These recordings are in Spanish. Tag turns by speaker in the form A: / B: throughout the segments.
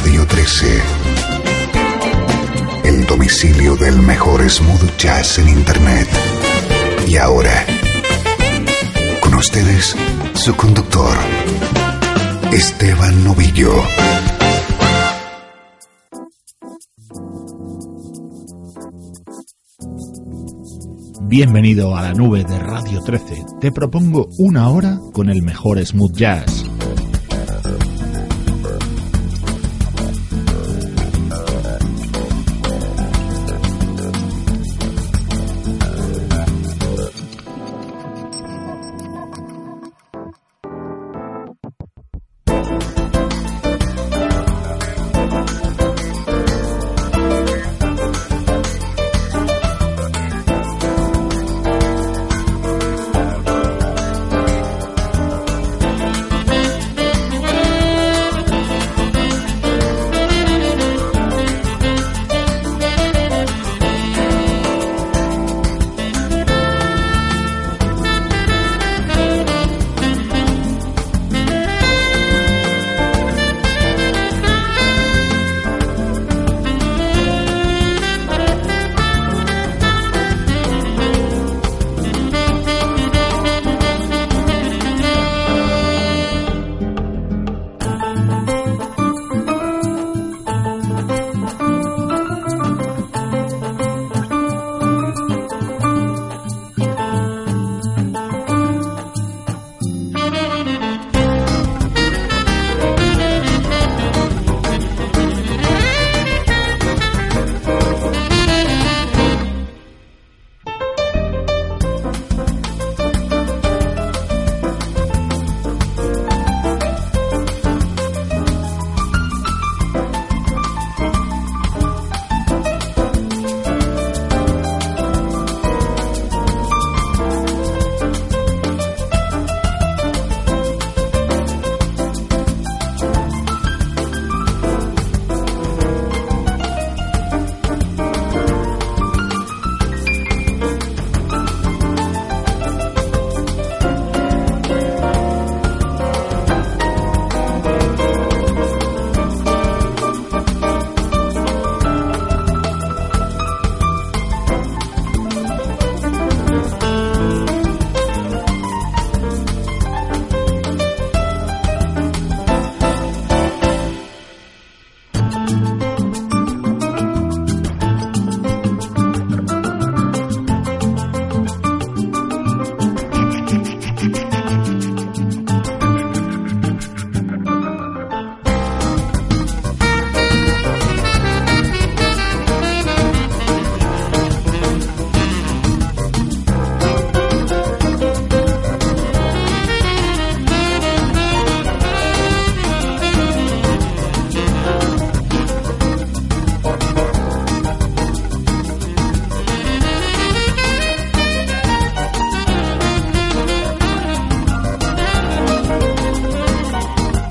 A: Radio 13. El domicilio del mejor smooth jazz en Internet. Y ahora, con ustedes, su conductor, Esteban Novillo.
B: Bienvenido a la nube de Radio 13. Te propongo una hora con el mejor smooth jazz.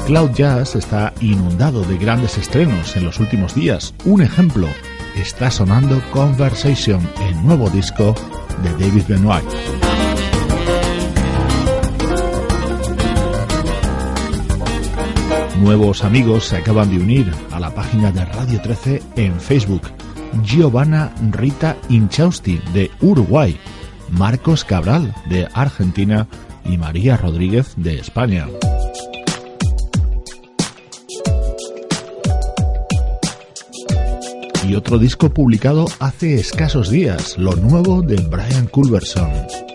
B: Cloud Jazz está inundado de grandes estrenos en los últimos días. Un ejemplo, está sonando Conversation, el nuevo disco de David Benoit. Nuevos amigos se acaban de unir a la página de Radio 13 en Facebook. Giovanna Rita Inchausti de Uruguay, Marcos Cabral de Argentina y María Rodríguez de España. Y otro disco publicado hace escasos días, lo nuevo de Brian Culverson.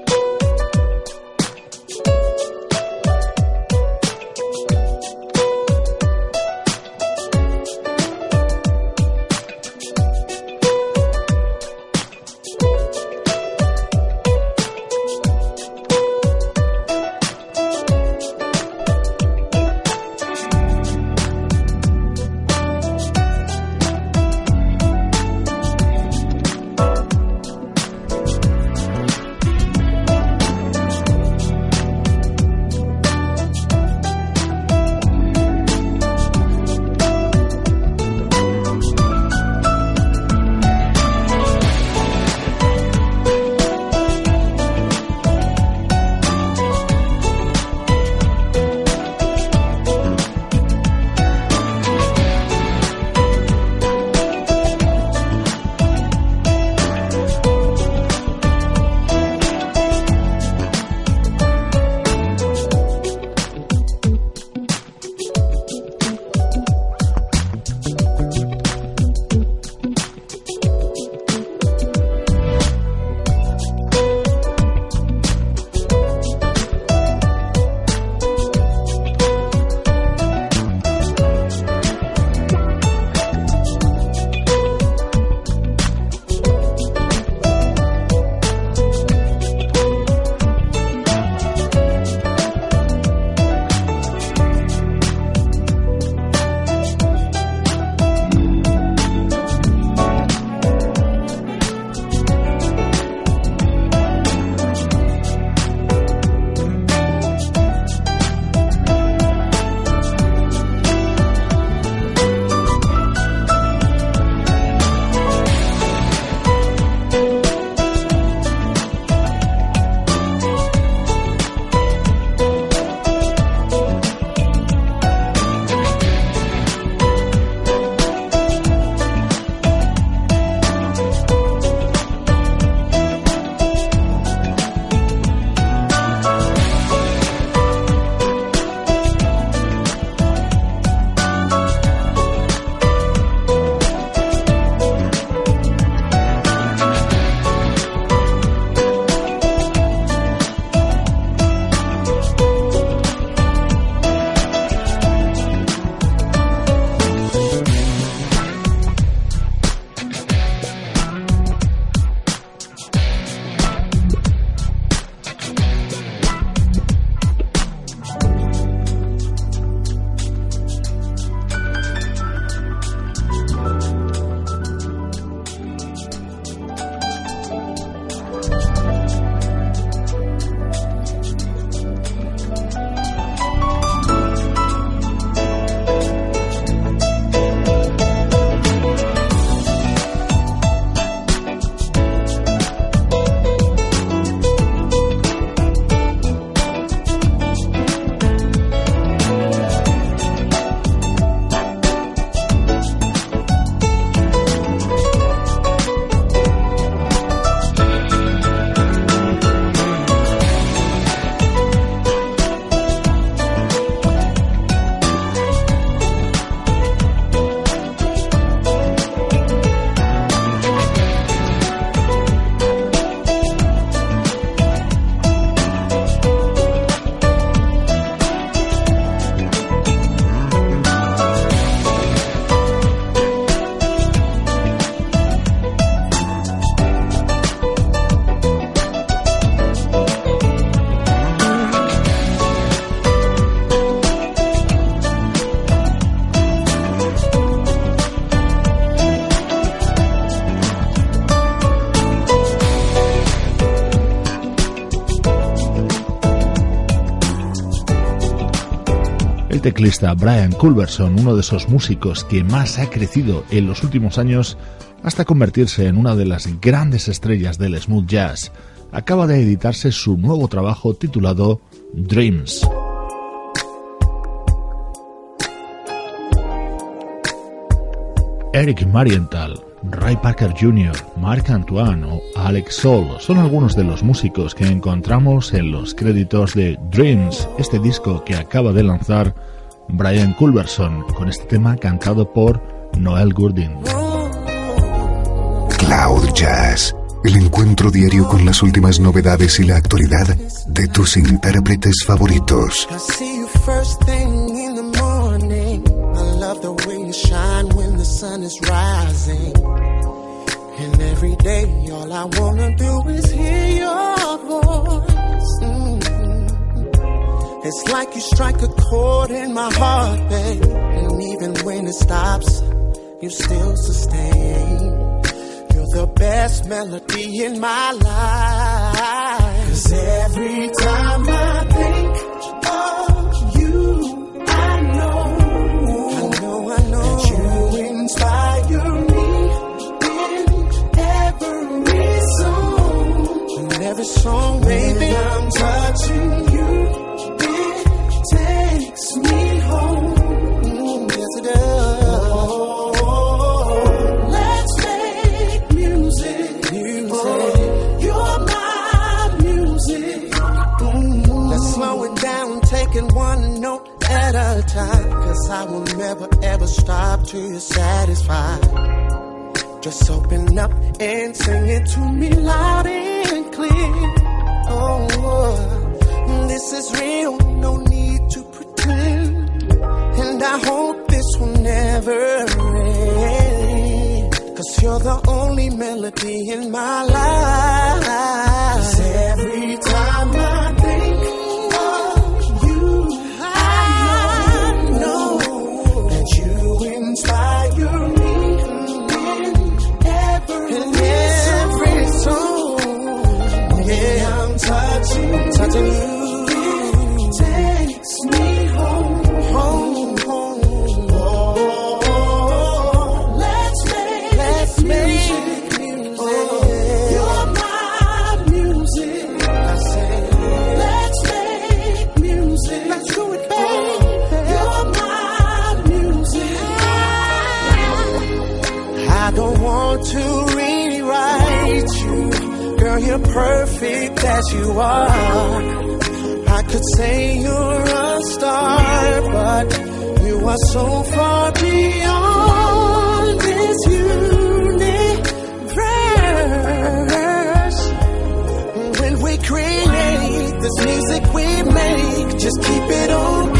B: Teclista Brian Culberson, uno de esos músicos que más ha crecido en los últimos años hasta convertirse en una de las grandes estrellas del smooth jazz, acaba de editarse su nuevo trabajo titulado Dreams. Eric Marienthal, Ray Parker Jr., Mark Antoine o Alex Soul son algunos de los músicos que encontramos en los créditos de Dreams, este disco que acaba de lanzar Brian Culberson con este tema cantado por Noel Gurdin.
C: Cloud Jazz, el encuentro diario con las últimas novedades y la actualidad de tus intérpretes favoritos. sun is rising. And every day, all I wanna do is hear your voice. It's like you strike a chord in my heart, babe. And even when it stops, you still sustain. You're the best melody in my life. Cause every time I think of you, I know, I know, I know that you inspire me in every song. In every song, baby, I'm touching me home. Slow it down, taking one note at a time. Cause I will never ever stop till you're satisfied. Just open up and sing it to me loud and clear. Oh, this is real, no need to the only melody in my life. Perfect as you are. I could say you're a star, but you are so far beyond this universe. When we create this music we make, just keep it on,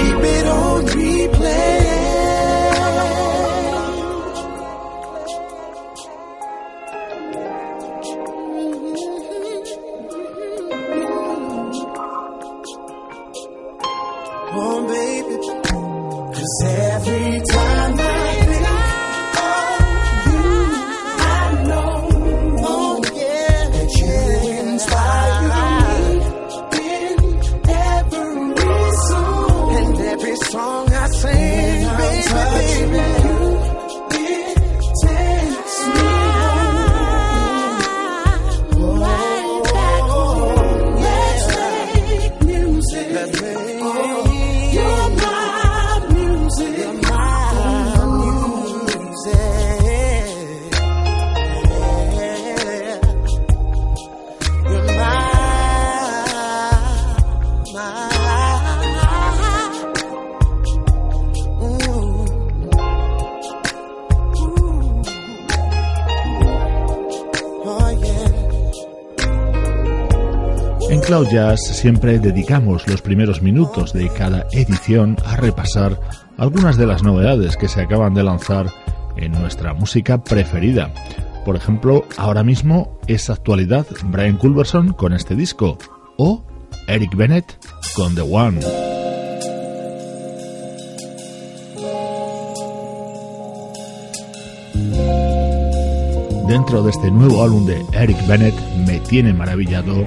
B: Jazz siempre dedicamos los primeros minutos de cada edición a repasar algunas de las novedades que se acaban de lanzar en nuestra música preferida. Por ejemplo, ahora mismo es actualidad Brian Culberson con este disco o Eric Bennett con The One. Dentro de este nuevo álbum de Eric Bennett me tiene maravillado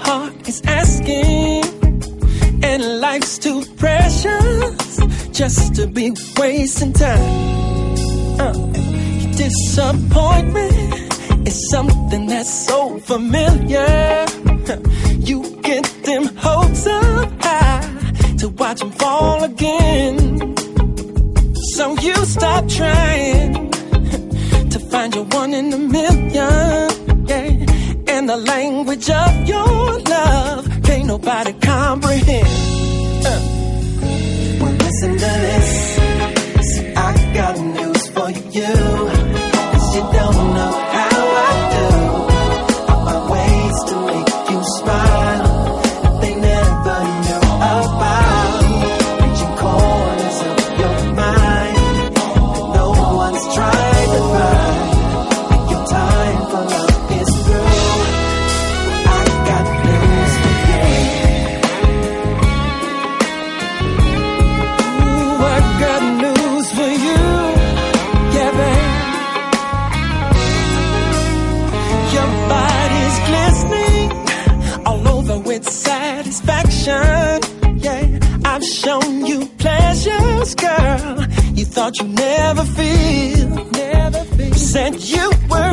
D: just to be wasting time. Uh, disappointment is something that's so familiar. You get them hopes up high to watch them fall again. So you stop trying to find your one in a million. And the language of your love can't nobody comprehend. Listen tenderness. So I got news for you. never feel. Never feel. Sent you were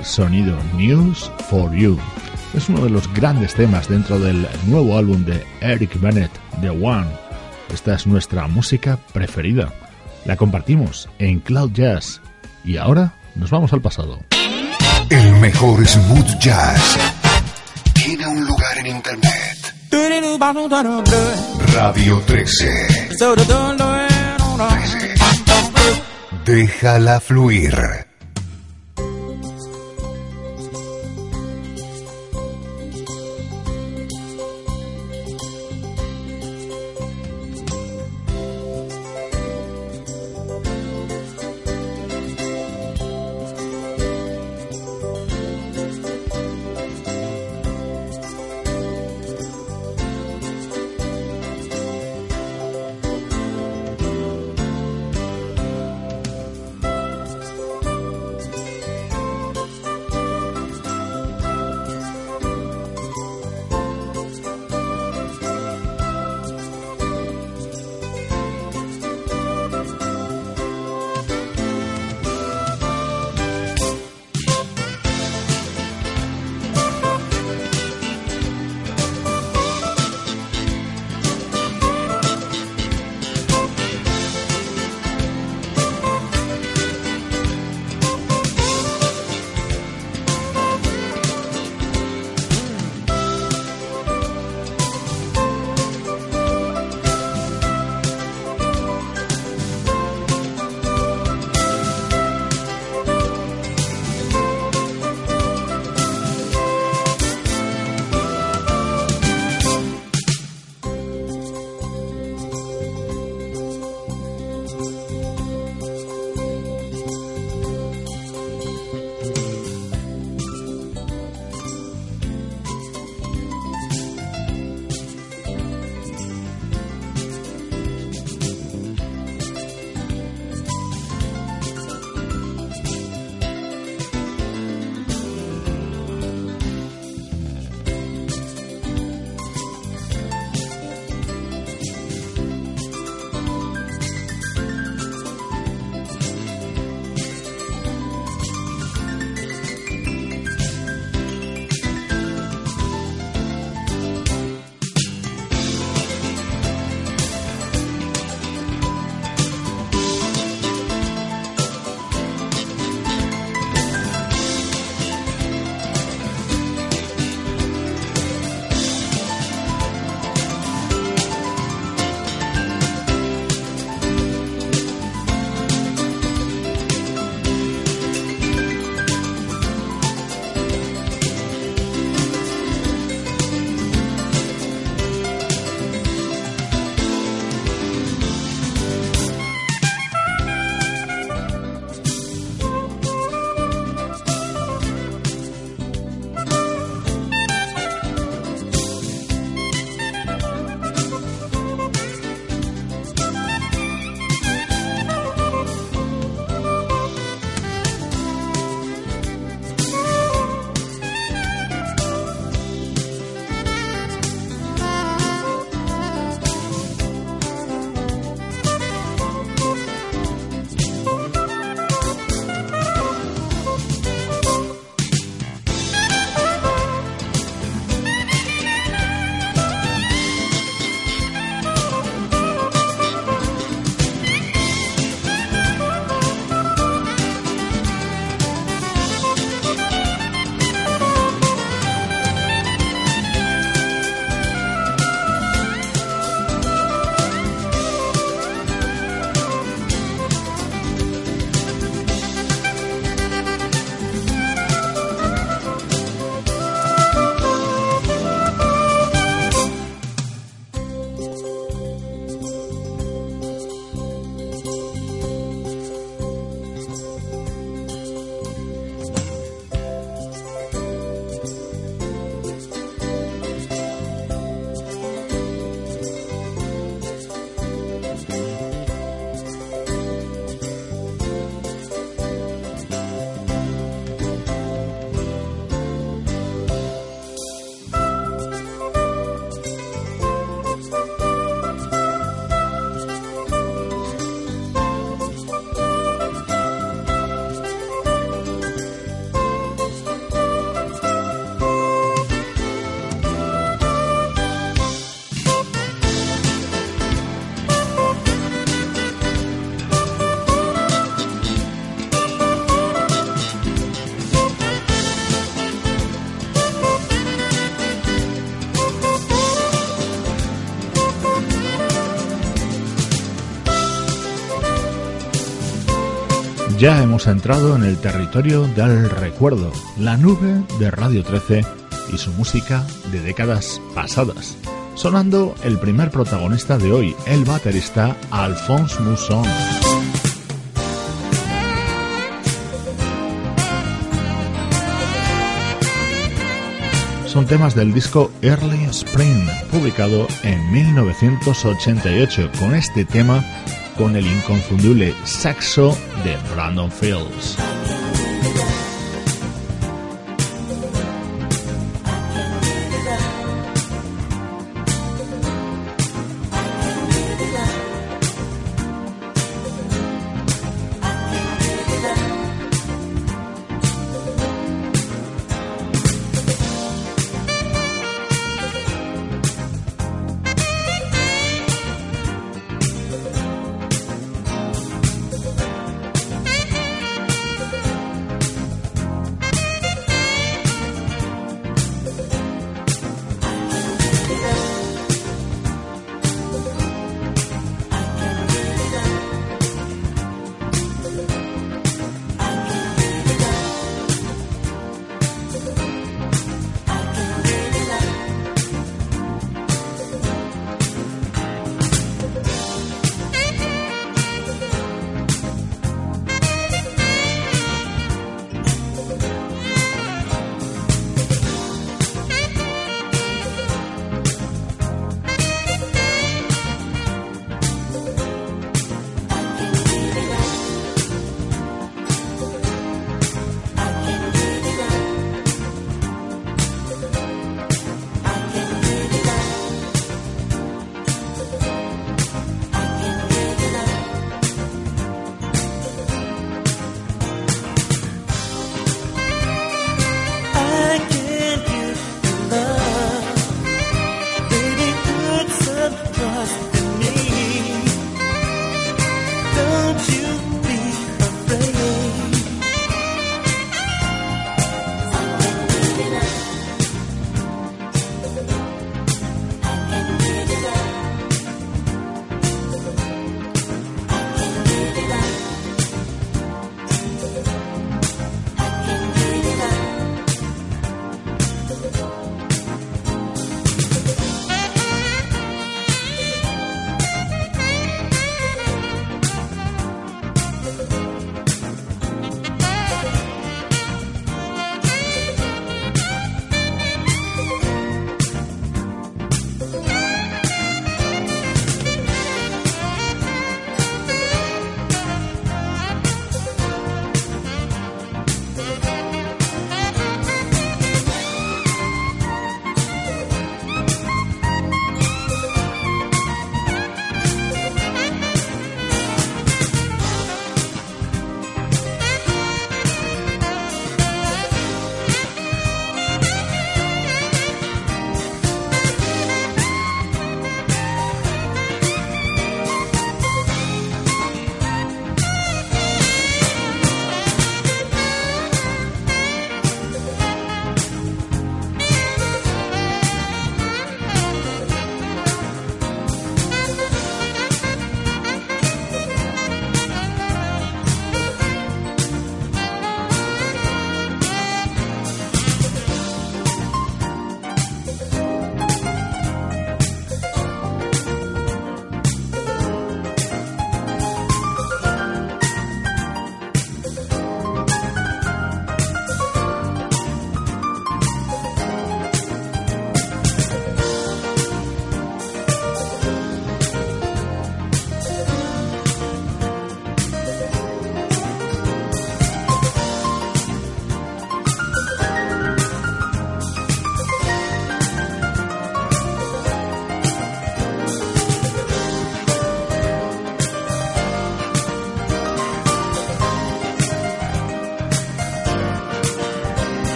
E: sonido News for You. Es uno de los grandes temas dentro del nuevo álbum de Eric Bennett, The One. Esta es nuestra música preferida. La compartimos en Cloud Jazz. Y ahora nos vamos al pasado.
A: El mejor smooth jazz tiene un lugar en internet. Radio 13. 13. Déjala fluir.
B: Ya hemos entrado en el territorio del recuerdo, la nube de Radio 13 y su música de décadas pasadas. Sonando el primer protagonista de hoy, el baterista Alphonse Mousson. Son temas del disco Early Spring, publicado en 1988, con este tema con el inconfundible saxo de Brandon Fields.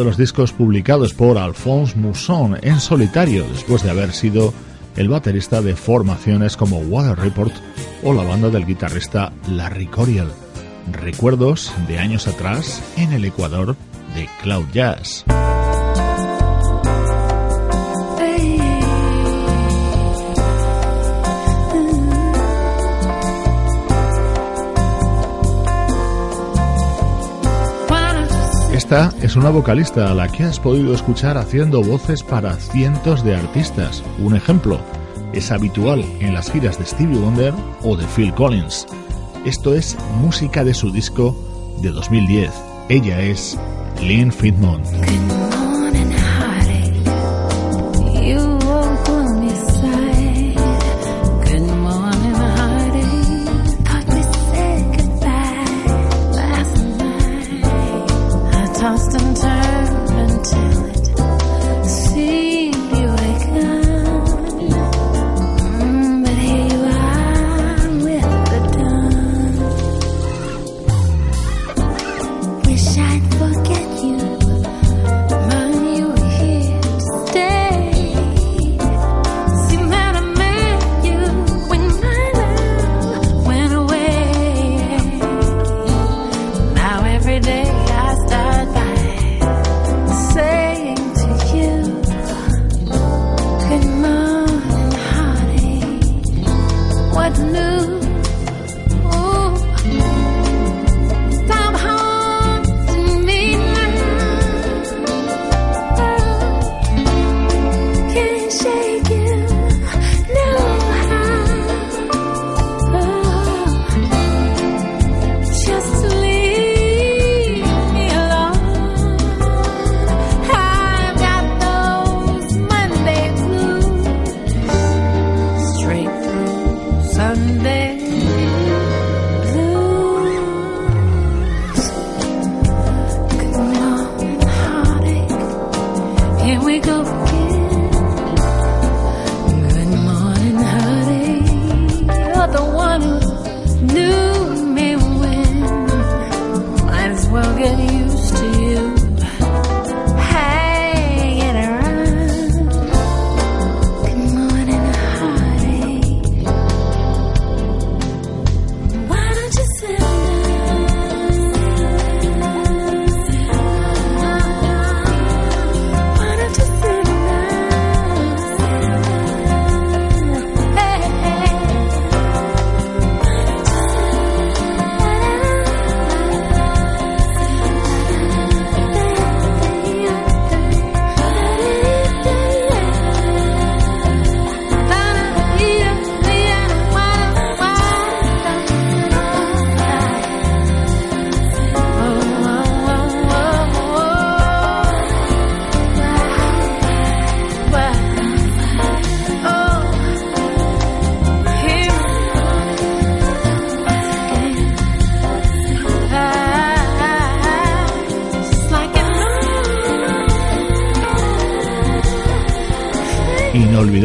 E: De los discos publicados por Alphonse Mousson en solitario después de haber sido el baterista de formaciones como Water Report o la banda del guitarrista Larry Coriel. Recuerdos de años atrás en el Ecuador de Cloud Jazz. Esta es una vocalista a la que has podido escuchar haciendo voces para cientos de artistas. Un ejemplo es habitual en las giras de Stevie Wonder o de Phil Collins. Esto es música de su disco de 2010. Ella es Lynn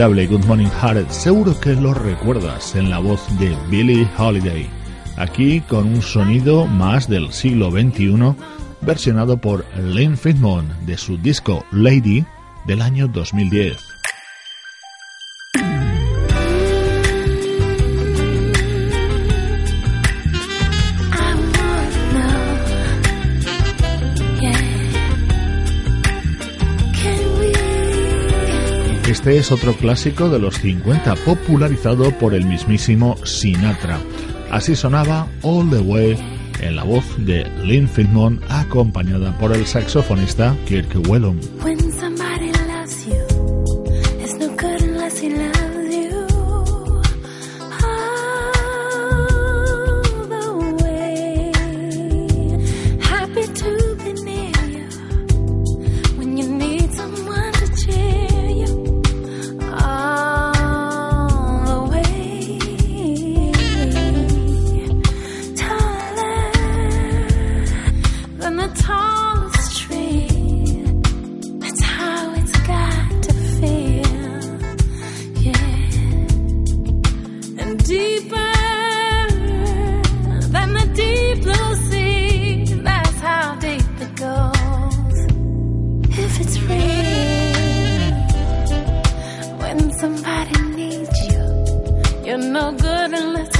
E: Good Morning Heart, seguro que lo recuerdas en la voz de Billie Holiday, aquí con un sonido más del siglo XXI, versionado por Lynn Friedman de su disco Lady del año 2010. Este es otro clásico de los 50 popularizado por el mismísimo Sinatra. Así sonaba All the Way en la voz de Lynn Friedman acompañada por el saxofonista Kirk Whelan. You're no good unless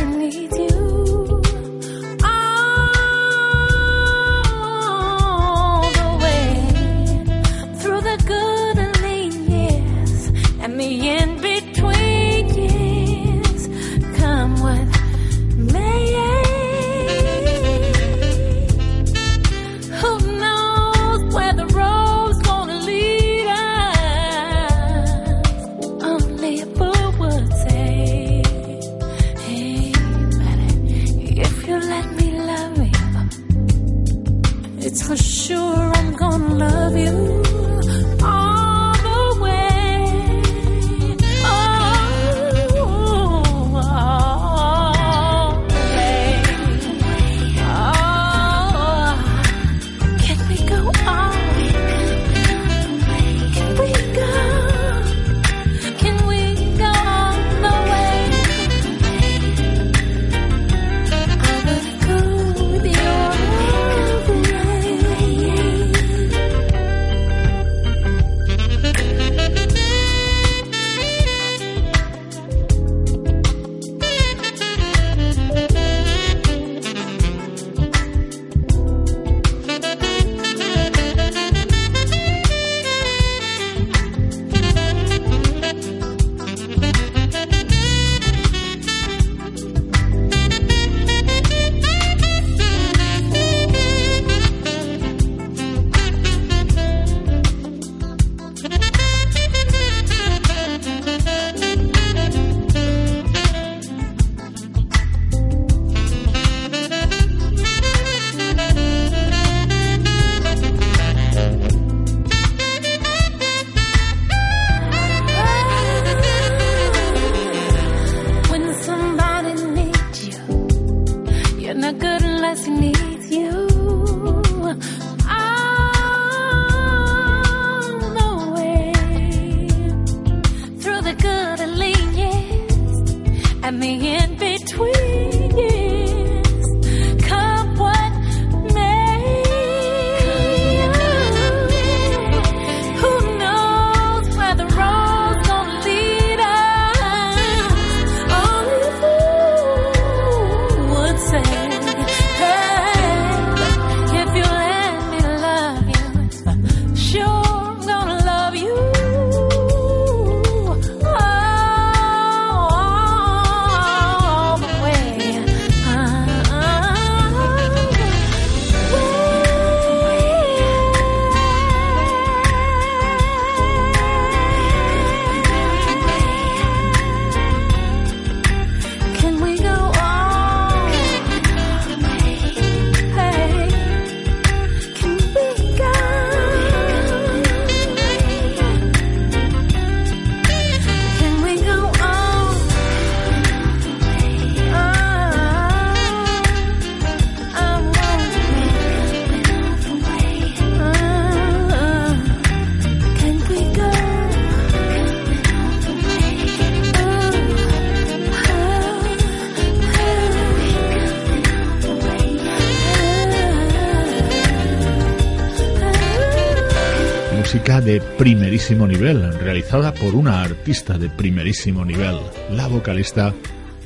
E: de primerísimo nivel, realizada por una artista de primerísimo nivel, la vocalista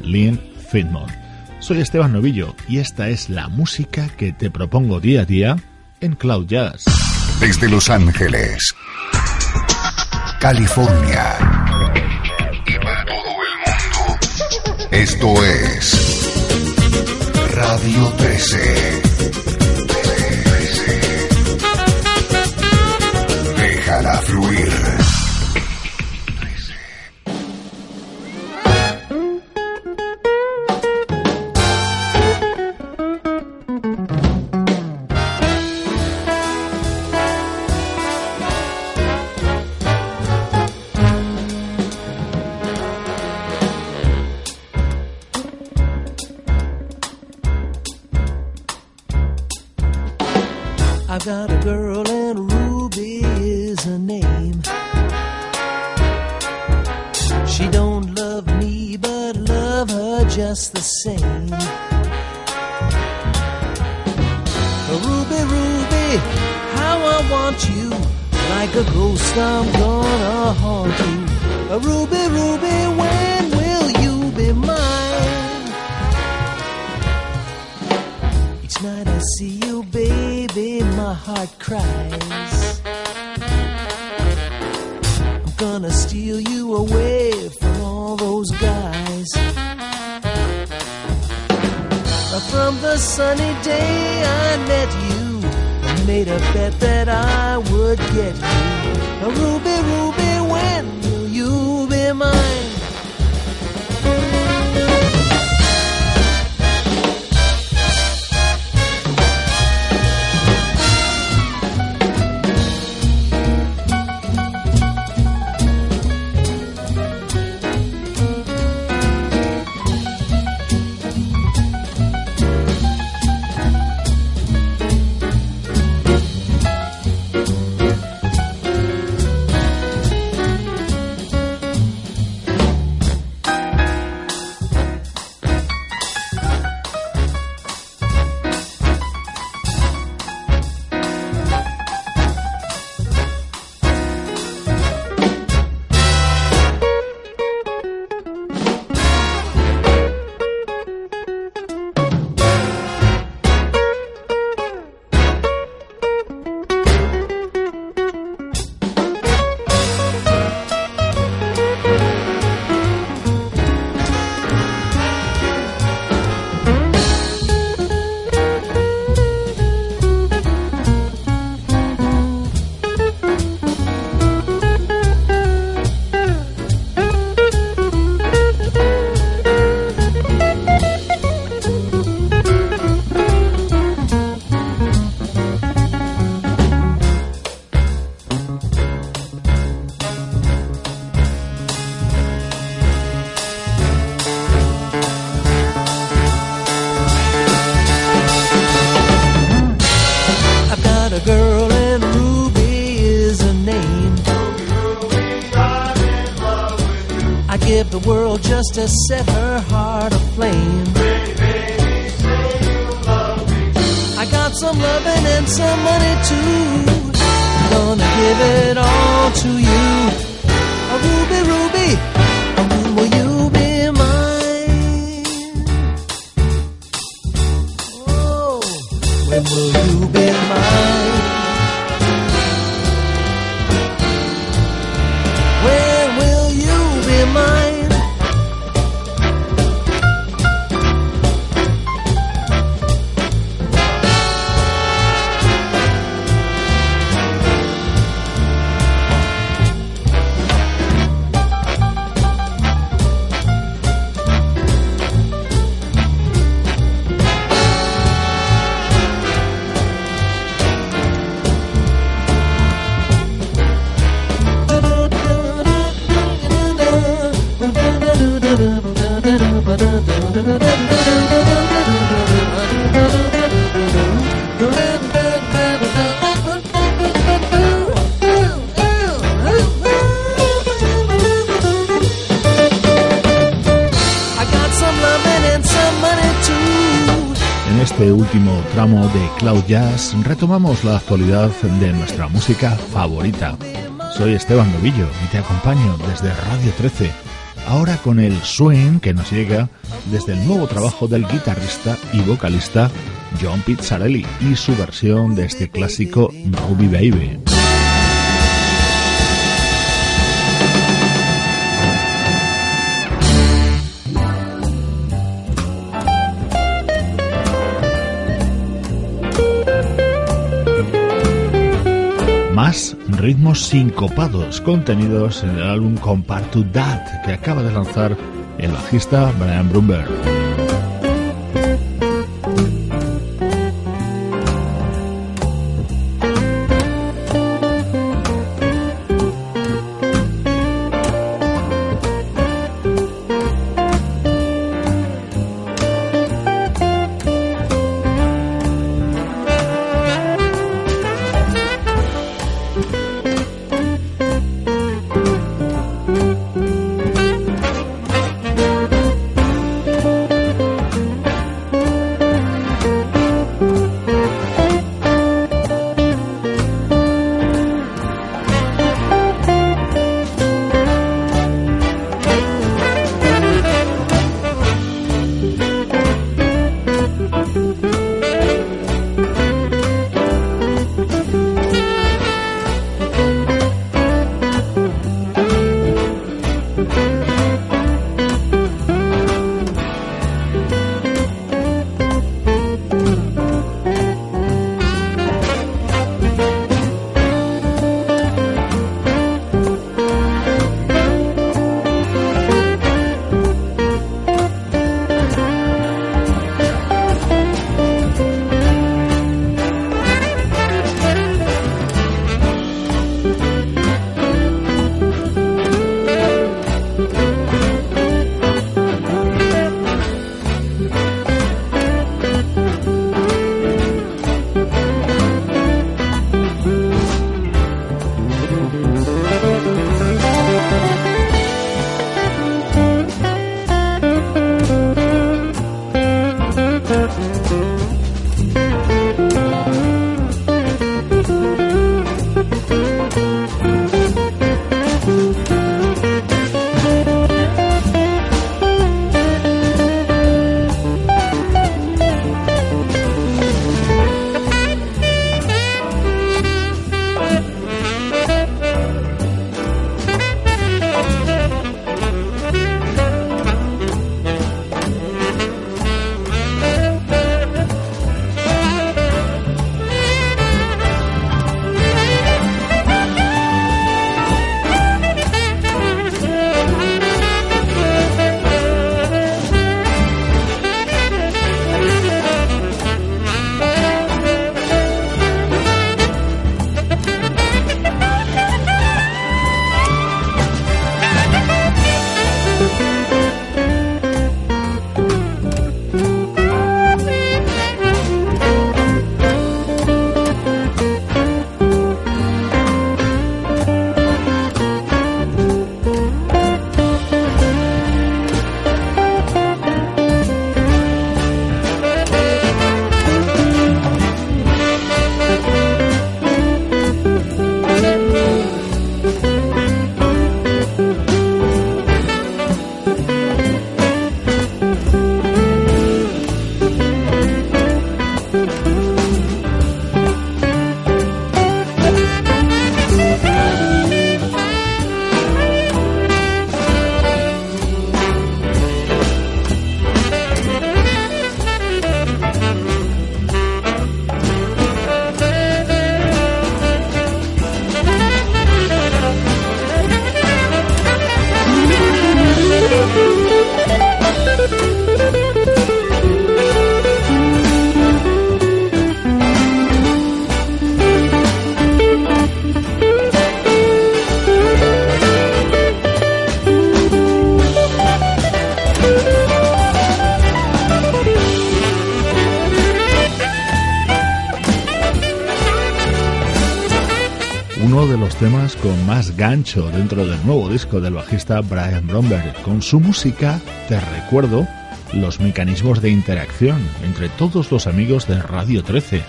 E: Lynn Fitmont. Soy Esteban Novillo y esta es la música que te propongo día a día en Cloud Jazz.
A: Desde Los Ángeles, California y para todo el mundo, esto es Radio 13.
F: From the sunny day I met you, I made a bet that I would get you. A ruby, ruby, when will you be mine? Give the world just to set her heart aflame. I got some loving and some money too. I'm Gonna give it all to you. A ruby, ruby,
B: Cloud Jazz retomamos la actualidad de nuestra música favorita. Soy Esteban Novillo y te acompaño desde Radio 13, ahora con el swing que nos llega desde el nuevo trabajo del guitarrista y vocalista John Pizzarelli y su versión de este clásico Ruby Baby. Ritmos sincopados contenidos en el álbum Compare to That que acaba de lanzar el bajista Brian Brumberg. Gancho dentro del nuevo disco del bajista Brian Bromberg. Con su música, te recuerdo los mecanismos de interacción entre todos los amigos de Radio 13,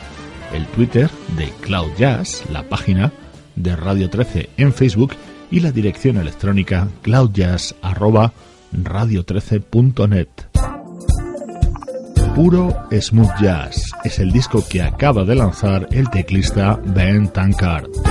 B: el Twitter de Cloud Jazz, la página de Radio 13 en Facebook y la dirección electrónica cloudjazz@radio13.net. Puro Smooth Jazz es el disco que acaba de lanzar el teclista Ben Tankard.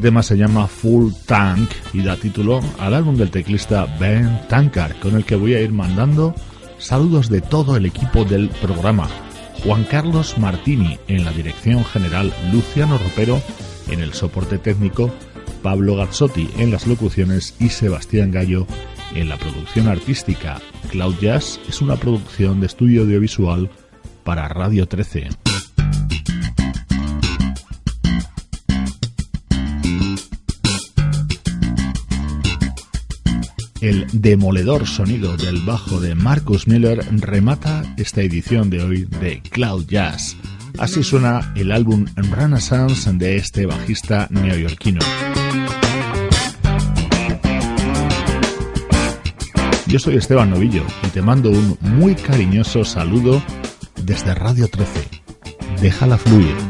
B: Tema se llama Full Tank y da título al álbum del teclista Ben Tankard, con el que voy a ir mandando saludos de todo el equipo del programa. Juan Carlos Martini en la dirección general, Luciano Ropero en el soporte técnico, Pablo Gazzotti en las locuciones y Sebastián Gallo en la producción artística. Cloud Jazz es una producción de estudio audiovisual para Radio 13. El demoledor sonido del bajo de Marcus Miller remata esta edición de hoy de Cloud Jazz. Así suena el álbum Renaissance de este bajista neoyorquino. Yo soy Esteban Novillo y te mando un muy cariñoso saludo desde Radio 13. Déjala fluir.